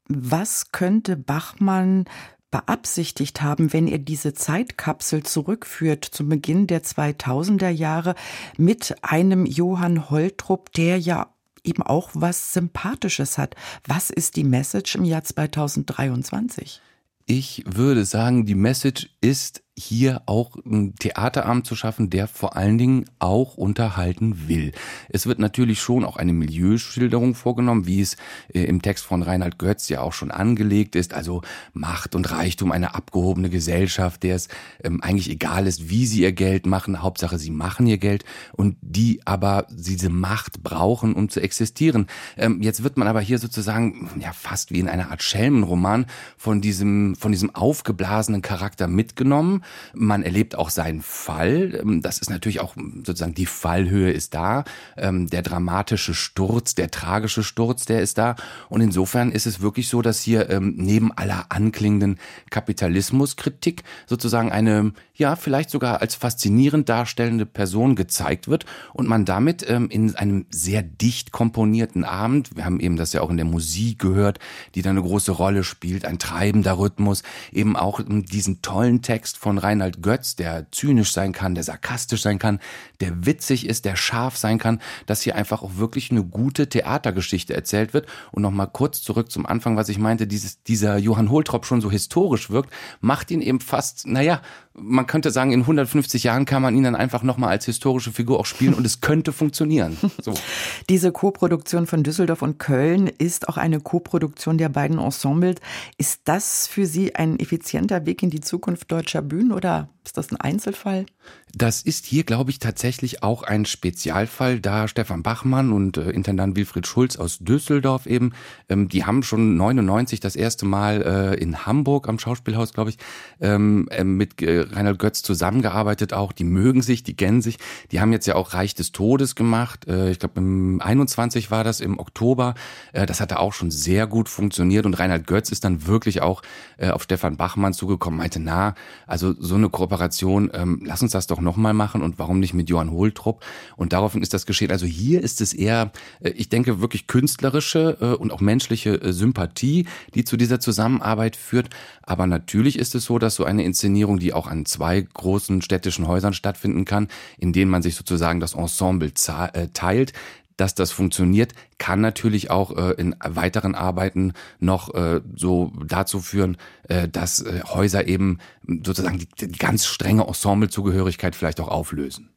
was könnte Bachmann beabsichtigt haben, wenn er diese Zeitkapsel zurückführt zum Beginn der 2000er Jahre mit einem Johann Holtrup, der ja eben auch was Sympathisches hat. Was ist die Message im Jahr 2023? Ich würde sagen, die Message ist hier auch einen Theaterabend zu schaffen, der vor allen Dingen auch unterhalten will. Es wird natürlich schon auch eine Milieuschilderung vorgenommen, wie es äh, im Text von Reinhard Götz ja auch schon angelegt ist. Also Macht und Reichtum, eine abgehobene Gesellschaft, der es ähm, eigentlich egal ist, wie sie ihr Geld machen. Hauptsache, sie machen ihr Geld und die aber diese Macht brauchen, um zu existieren. Ähm, jetzt wird man aber hier sozusagen ja fast wie in einer Art Schelmenroman von diesem, von diesem aufgeblasenen Charakter mitgenommen man erlebt auch seinen Fall. Ähm, das ist natürlich auch sozusagen die Fallhöhe ist da. Ähm, der dramatische Sturz, der tragische Sturz, der ist da. Und insofern ist es wirklich so, dass hier ähm, neben aller anklingenden Kapitalismuskritik sozusagen eine, ja, vielleicht sogar als faszinierend darstellende Person gezeigt wird und man damit in einem sehr dicht komponierten Abend, wir haben eben das ja auch in der Musik gehört, die da eine große Rolle spielt, ein treibender Rhythmus, eben auch diesen tollen Text von Reinhard Götz, der zynisch sein kann, der sarkastisch sein kann, der witzig ist, der scharf sein kann, dass hier einfach auch wirklich eine gute Theatergeschichte erzählt wird. Und nochmal kurz zurück zum Anfang, was ich meinte, dieses, dieser Johann Holtrop schon so historisch wirkt, macht ihn eben fast, naja, man könnte sagen, in 150 Jahren kann man ihn dann einfach nochmal als historische Figur auch spielen und es könnte funktionieren. So. Diese Koproduktion von Düsseldorf und Köln ist auch eine Koproduktion der beiden Ensembles. Ist das für Sie ein effizienter Weg in die Zukunft deutscher Bühnen oder ist das ein Einzelfall? Das ist hier, glaube ich, tatsächlich auch ein Spezialfall, da Stefan Bachmann und äh, Intendant Wilfried Schulz aus Düsseldorf eben, ähm, die haben schon 99 das erste Mal äh, in Hamburg am Schauspielhaus, glaube ich, ähm, äh, mit äh, Reinhard Götz zusammengearbeitet auch. Die mögen sich, die kennen sich. Die haben jetzt ja auch Reich des Todes gemacht. Äh, ich glaube, im 21 war das, im Oktober. Äh, das hatte auch schon sehr gut funktioniert und Reinhard Götz ist dann wirklich auch äh, auf Stefan Bachmann zugekommen, meinte, na, also so eine Kooperation, ähm, lass uns das doch nochmal machen und warum nicht mit Johann Holtrup? Und daraufhin ist das geschehen. Also hier ist es eher, äh, ich denke, wirklich künstlerische äh, und auch menschliche äh, Sympathie, die zu dieser Zusammenarbeit führt. Aber natürlich ist es so, dass so eine Inszenierung, die auch an zwei großen städtischen Häusern stattfinden kann, in denen man sich sozusagen das Ensemble teilt, dass das funktioniert, kann natürlich auch äh, in weiteren Arbeiten noch äh, so dazu führen, äh, dass äh, Häuser eben sozusagen die, die ganz strenge Ensemblezugehörigkeit vielleicht auch auflösen.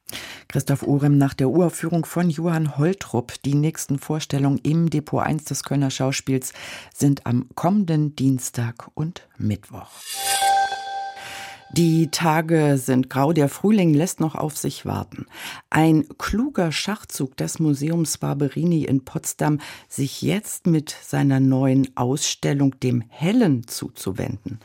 Christoph Urem nach der Uraufführung von Johann Holtrup. Die nächsten Vorstellungen im Depot 1 des Kölner Schauspiels sind am kommenden Dienstag und Mittwoch. Die Tage sind grau, der Frühling lässt noch auf sich warten. Ein kluger Schachzug des Museums Barberini in Potsdam, sich jetzt mit seiner neuen Ausstellung dem Hellen zuzuwenden.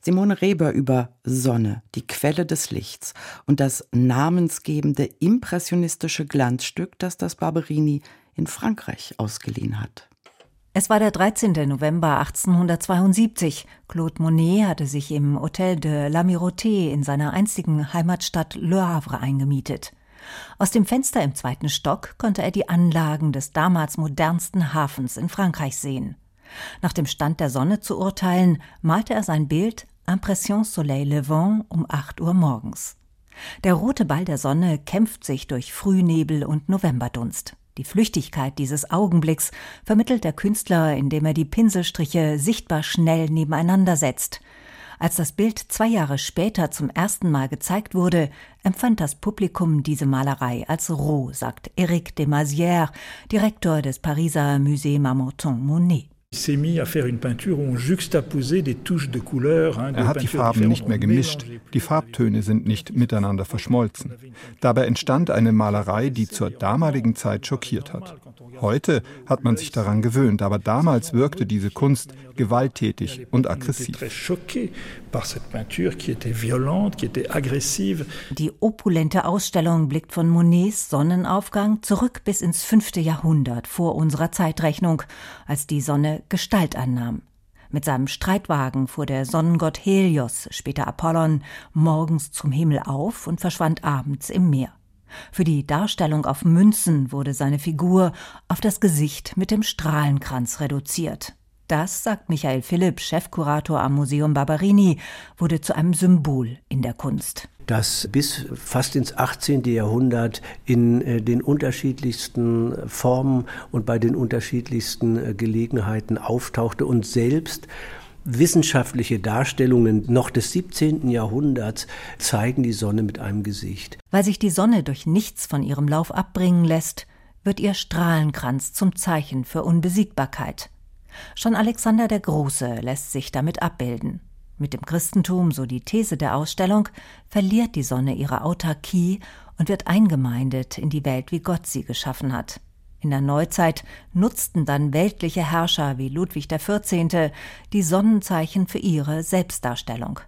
Simone Reber über Sonne, die Quelle des Lichts und das namensgebende impressionistische Glanzstück, das das Barberini in Frankreich ausgeliehen hat. Es war der 13. November 1872. Claude Monet hatte sich im Hotel de l'Amirauté in seiner einstigen Heimatstadt Le Havre eingemietet. Aus dem Fenster im zweiten Stock konnte er die Anlagen des damals modernsten Hafens in Frankreich sehen. Nach dem Stand der Sonne zu urteilen, malte er sein Bild Impression Soleil Levant um 8 Uhr morgens. Der rote Ball der Sonne kämpft sich durch Frühnebel und Novemberdunst. Die Flüchtigkeit dieses Augenblicks vermittelt der Künstler, indem er die Pinselstriche sichtbar schnell nebeneinander setzt. Als das Bild zwei Jahre später zum ersten Mal gezeigt wurde, empfand das Publikum diese Malerei als roh, sagt Éric Desmazières, Direktor des Pariser Musée Marmottan Monet. Er hat die Farben nicht mehr gemischt, die Farbtöne sind nicht miteinander verschmolzen. Dabei entstand eine Malerei, die zur damaligen Zeit schockiert hat. Heute hat man sich daran gewöhnt, aber damals wirkte diese Kunst gewalttätig und aggressiv. Die opulente Ausstellung blickt von Monets Sonnenaufgang zurück bis ins fünfte Jahrhundert vor unserer Zeitrechnung, als die Sonne Gestalt annahm. Mit seinem Streitwagen fuhr der Sonnengott Helios, später Apollon, morgens zum Himmel auf und verschwand abends im Meer. Für die Darstellung auf Münzen wurde seine Figur auf das Gesicht mit dem Strahlenkranz reduziert. Das, sagt Michael Philipp, Chefkurator am Museum Barberini, wurde zu einem Symbol in der Kunst das bis fast ins 18. Jahrhundert in äh, den unterschiedlichsten Formen und bei den unterschiedlichsten äh, Gelegenheiten auftauchte und selbst wissenschaftliche Darstellungen noch des 17. Jahrhunderts zeigen die Sonne mit einem Gesicht. Weil sich die Sonne durch nichts von ihrem Lauf abbringen lässt, wird ihr Strahlenkranz zum Zeichen für Unbesiegbarkeit. Schon Alexander der Große lässt sich damit abbilden. Mit dem Christentum, so die These der Ausstellung, verliert die Sonne ihre Autarkie und wird eingemeindet in die Welt, wie Gott sie geschaffen hat. In der Neuzeit nutzten dann weltliche Herrscher wie Ludwig XIV. die Sonnenzeichen für ihre Selbstdarstellung.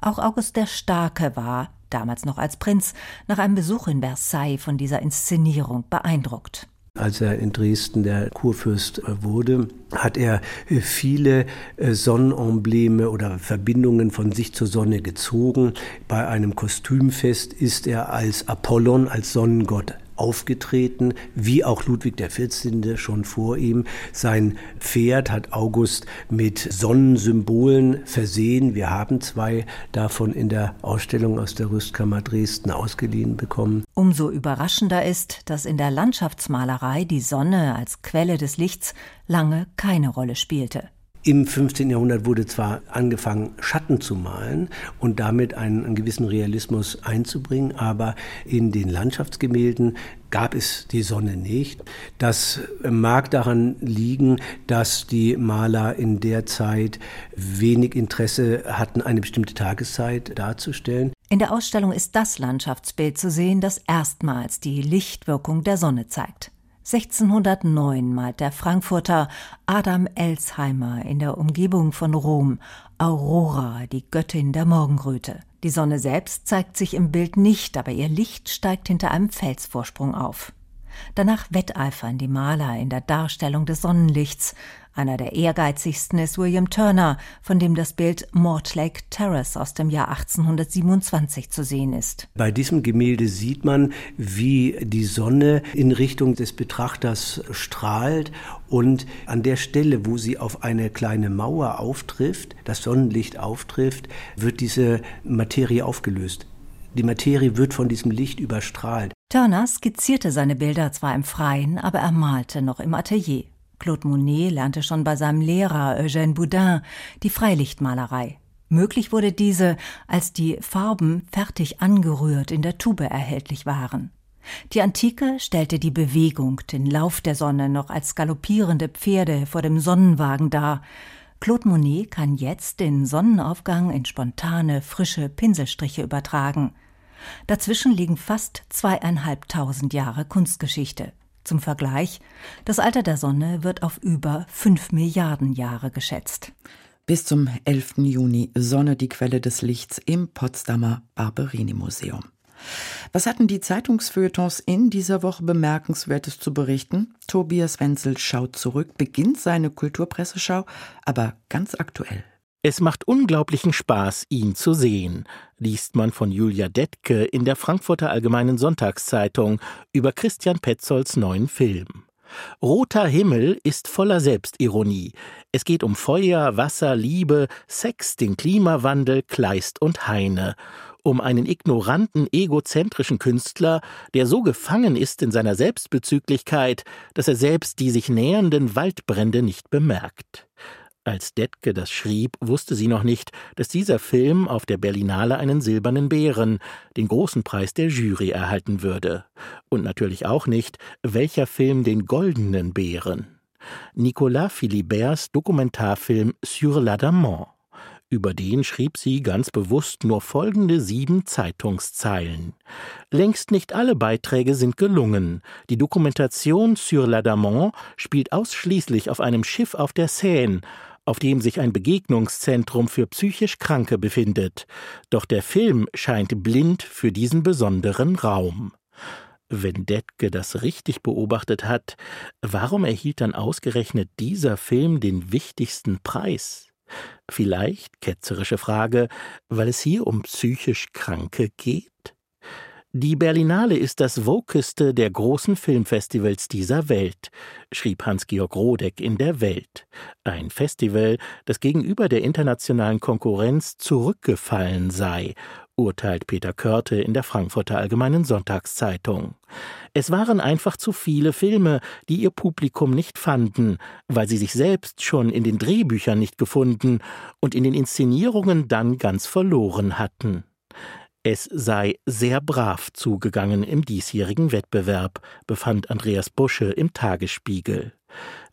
Auch August der Starke war, damals noch als Prinz, nach einem Besuch in Versailles von dieser Inszenierung beeindruckt. Als er in Dresden der Kurfürst äh, wurde, hat er äh, viele äh, Sonnenembleme oder Verbindungen von sich zur Sonne gezogen. Bei einem Kostümfest ist er als Apollon, als Sonnengott aufgetreten, wie auch Ludwig XIV. schon vor ihm. Sein Pferd hat August mit Sonnensymbolen versehen. Wir haben zwei davon in der Ausstellung aus der Rüstkammer Dresden ausgeliehen bekommen. Umso überraschender ist, dass in der Landschaftsmalerei die Sonne als Quelle des Lichts lange keine Rolle spielte. Im 15. Jahrhundert wurde zwar angefangen, Schatten zu malen und damit einen, einen, gewissen Realismus einzubringen, aber in den Landschaftsgemälden gab es die Sonne nicht. Das mag daran liegen, dass die Maler in der Zeit wenig Interesse hatten, eine bestimmte Tageszeit darzustellen. In der Ausstellung ist das Landschaftsbild zu sehen, das erstmals die Lichtwirkung der Sonne zeigt. 1609 malt der Frankfurter Adam Elsheimer in der Umgebung von Rom Aurora, die Göttin der Morgenröte. Die Sonne selbst zeigt sich im Bild nicht, aber ihr Licht steigt hinter einem Felsvorsprung auf. Danach wetteifern die Maler in der Darstellung des Sonnenlichts. Einer der ehrgeizigsten ist William Turner, von dem das Bild Mortlake Terrace aus dem Jahr 1827 zu sehen ist. Bei diesem Gemälde sieht man, wie die Sonne in Richtung des Betrachters strahlt und an der Stelle, wo sie auf eine kleine Mauer auftrifft, das Sonnenlicht auftrifft, wird diese Materie aufgelöst. Die Materie wird von diesem Licht überstrahlt. Turner skizzierte seine Bilder zwar im Freien, aber er malte noch im Atelier. Claude Monet lernte schon bei seinem Lehrer Eugène Boudin die Freilichtmalerei. Möglich wurde diese, als die Farben fertig angerührt in der Tube erhältlich waren. Die Antike stellte die Bewegung, den Lauf der Sonne noch als galoppierende Pferde vor dem Sonnenwagen dar. Claude Monet kann jetzt den Sonnenaufgang in spontane, frische Pinselstriche übertragen. Dazwischen liegen fast zweieinhalbtausend Jahre Kunstgeschichte. Zum Vergleich, das Alter der Sonne wird auf über fünf Milliarden Jahre geschätzt. Bis zum 11. Juni Sonne die Quelle des Lichts im Potsdamer Barberini Museum. Was hatten die Zeitungsfeuilletons in dieser Woche bemerkenswertes zu berichten? Tobias Wenzel schaut zurück, beginnt seine Kulturpresseschau, aber ganz aktuell. Es macht unglaublichen Spaß, ihn zu sehen, liest man von Julia Detke in der Frankfurter Allgemeinen Sonntagszeitung über Christian Petzolds neuen Film. Roter Himmel ist voller Selbstironie. Es geht um Feuer, Wasser, Liebe, Sex, den Klimawandel, Kleist und Heine. Um einen ignoranten, egozentrischen Künstler, der so gefangen ist in seiner Selbstbezüglichkeit, dass er selbst die sich nähernden Waldbrände nicht bemerkt. Als Detke das schrieb, wusste sie noch nicht, dass dieser Film auf der Berlinale einen silbernen Bären, den großen Preis der Jury, erhalten würde. Und natürlich auch nicht, welcher Film den goldenen Bären. Nicolas Philiberts Dokumentarfilm Sur l'Adamant. Über den schrieb sie ganz bewusst nur folgende sieben Zeitungszeilen. Längst nicht alle Beiträge sind gelungen. Die Dokumentation Sur l'Adamant spielt ausschließlich auf einem Schiff auf der Seine, auf dem sich ein Begegnungszentrum für psychisch Kranke befindet. Doch der Film scheint blind für diesen besonderen Raum. Wenn Detke das richtig beobachtet hat, warum erhielt dann ausgerechnet dieser Film den wichtigsten Preis? Vielleicht, ketzerische Frage, weil es hier um psychisch Kranke geht? Die Berlinale ist das wokeste der großen Filmfestivals dieser Welt, schrieb Hans-Georg Rodeck in der Welt. Ein Festival, das gegenüber der internationalen Konkurrenz zurückgefallen sei, urteilt Peter Körte in der Frankfurter Allgemeinen Sonntagszeitung. Es waren einfach zu viele Filme, die ihr Publikum nicht fanden, weil sie sich selbst schon in den Drehbüchern nicht gefunden und in den Inszenierungen dann ganz verloren hatten. Es sei sehr brav zugegangen im diesjährigen Wettbewerb, befand Andreas Busche im Tagesspiegel.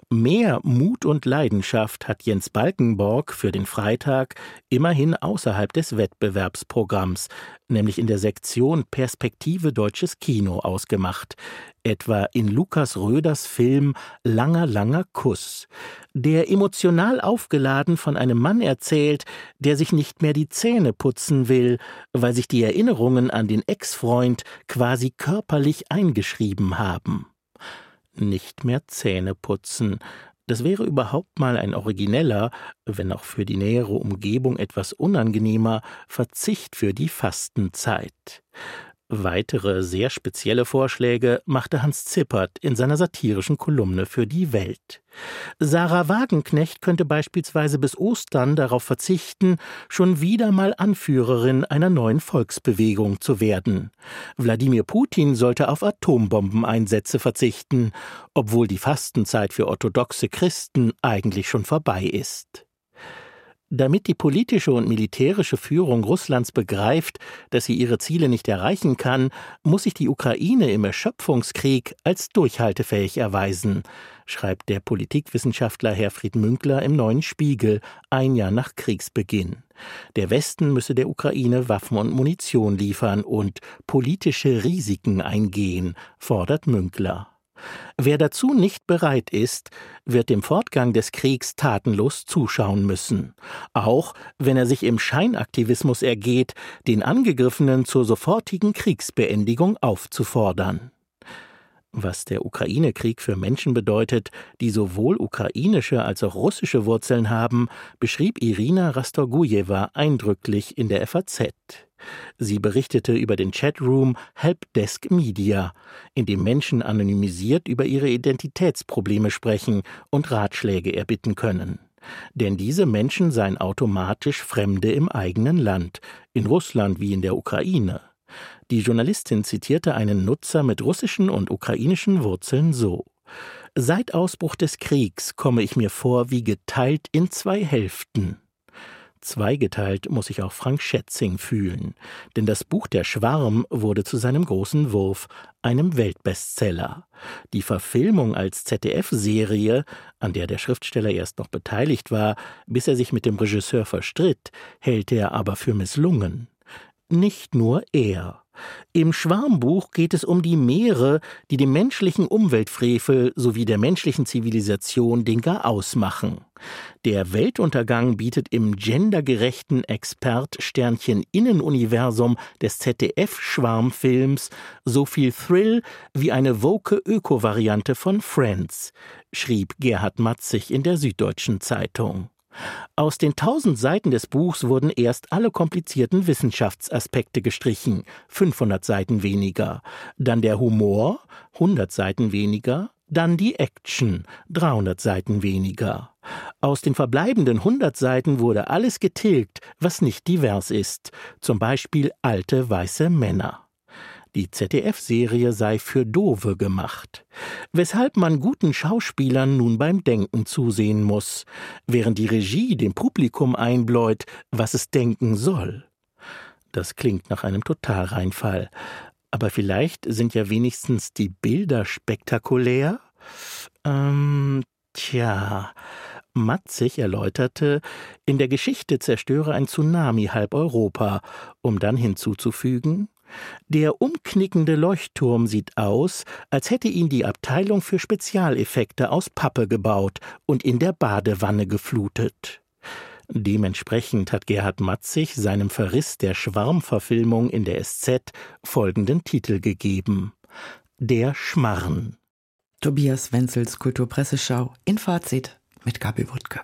Mehr Mut und Leidenschaft hat Jens Balkenborg für den Freitag immerhin außerhalb des Wettbewerbsprogramms, nämlich in der Sektion Perspektive deutsches Kino ausgemacht, etwa in Lukas Röders Film Langer, langer Kuss, der emotional aufgeladen von einem Mann erzählt, der sich nicht mehr die Zähne putzen will, weil sich die Erinnerungen an den Ex-Freund quasi körperlich eingeschrieben haben nicht mehr Zähne putzen. Das wäre überhaupt mal ein origineller, wenn auch für die nähere Umgebung etwas unangenehmer, Verzicht für die Fastenzeit. Weitere sehr spezielle Vorschläge machte Hans Zippert in seiner satirischen Kolumne für die Welt. Sarah Wagenknecht könnte beispielsweise bis Ostern darauf verzichten, schon wieder mal Anführerin einer neuen Volksbewegung zu werden. Wladimir Putin sollte auf Atombombeneinsätze verzichten, obwohl die Fastenzeit für orthodoxe Christen eigentlich schon vorbei ist. Damit die politische und militärische Führung Russlands begreift, dass sie ihre Ziele nicht erreichen kann, muss sich die Ukraine im Erschöpfungskrieg als durchhaltefähig erweisen, schreibt der Politikwissenschaftler Herfried Münkler im Neuen Spiegel ein Jahr nach Kriegsbeginn. Der Westen müsse der Ukraine Waffen und Munition liefern und politische Risiken eingehen, fordert Münkler. Wer dazu nicht bereit ist, wird dem Fortgang des Kriegs tatenlos zuschauen müssen, auch wenn er sich im Scheinaktivismus ergeht, den Angegriffenen zur sofortigen Kriegsbeendigung aufzufordern. Was der Ukraine-Krieg für Menschen bedeutet, die sowohl ukrainische als auch russische Wurzeln haben, beschrieb Irina Rastorgujewa eindrücklich in der FAZ. Sie berichtete über den Chatroom Helpdesk Media, in dem Menschen anonymisiert über ihre Identitätsprobleme sprechen und Ratschläge erbitten können. Denn diese Menschen seien automatisch Fremde im eigenen Land, in Russland wie in der Ukraine. Die Journalistin zitierte einen Nutzer mit russischen und ukrainischen Wurzeln so Seit Ausbruch des Kriegs komme ich mir vor wie geteilt in zwei Hälften. Zweigeteilt muss sich auch Frank Schätzing fühlen, denn das Buch Der Schwarm wurde zu seinem großen Wurf, einem Weltbestseller. Die Verfilmung als ZDF-Serie, an der der Schriftsteller erst noch beteiligt war, bis er sich mit dem Regisseur verstritt, hält er aber für misslungen. Nicht nur er. Im Schwarmbuch geht es um die Meere, die dem menschlichen Umweltfrevel sowie der menschlichen Zivilisation den Garaus machen. Der Weltuntergang bietet im gendergerechten Expert-Sternchen Innenuniversum des ZDF-Schwarmfilms so viel Thrill wie eine woke Öko-Variante von Friends, schrieb Gerhard Matzig in der Süddeutschen Zeitung. Aus den tausend Seiten des Buchs wurden erst alle komplizierten Wissenschaftsaspekte gestrichen, 500 Seiten weniger, dann der Humor, 100 Seiten weniger, dann die Action, 300 Seiten weniger. Aus den verbleibenden 100 Seiten wurde alles getilgt, was nicht divers ist, zum Beispiel alte weiße Männer. Die ZDF-Serie sei für Dove gemacht, weshalb man guten Schauspielern nun beim Denken zusehen muss, während die Regie dem Publikum einbläut, was es denken soll. Das klingt nach einem Totalreinfall, aber vielleicht sind ja wenigstens die Bilder spektakulär? Ähm, Tja, Matzig erläuterte, in der Geschichte zerstöre ein Tsunami halb Europa, um dann hinzuzufügen, der umknickende Leuchtturm sieht aus, als hätte ihn die Abteilung für Spezialeffekte aus Pappe gebaut und in der Badewanne geflutet. Dementsprechend hat Gerhard Matzig seinem Verriss der Schwarmverfilmung in der SZ folgenden Titel gegeben: Der Schmarren. Tobias Wenzels Kulturpresseschau in Fazit mit Gabi Wuttke.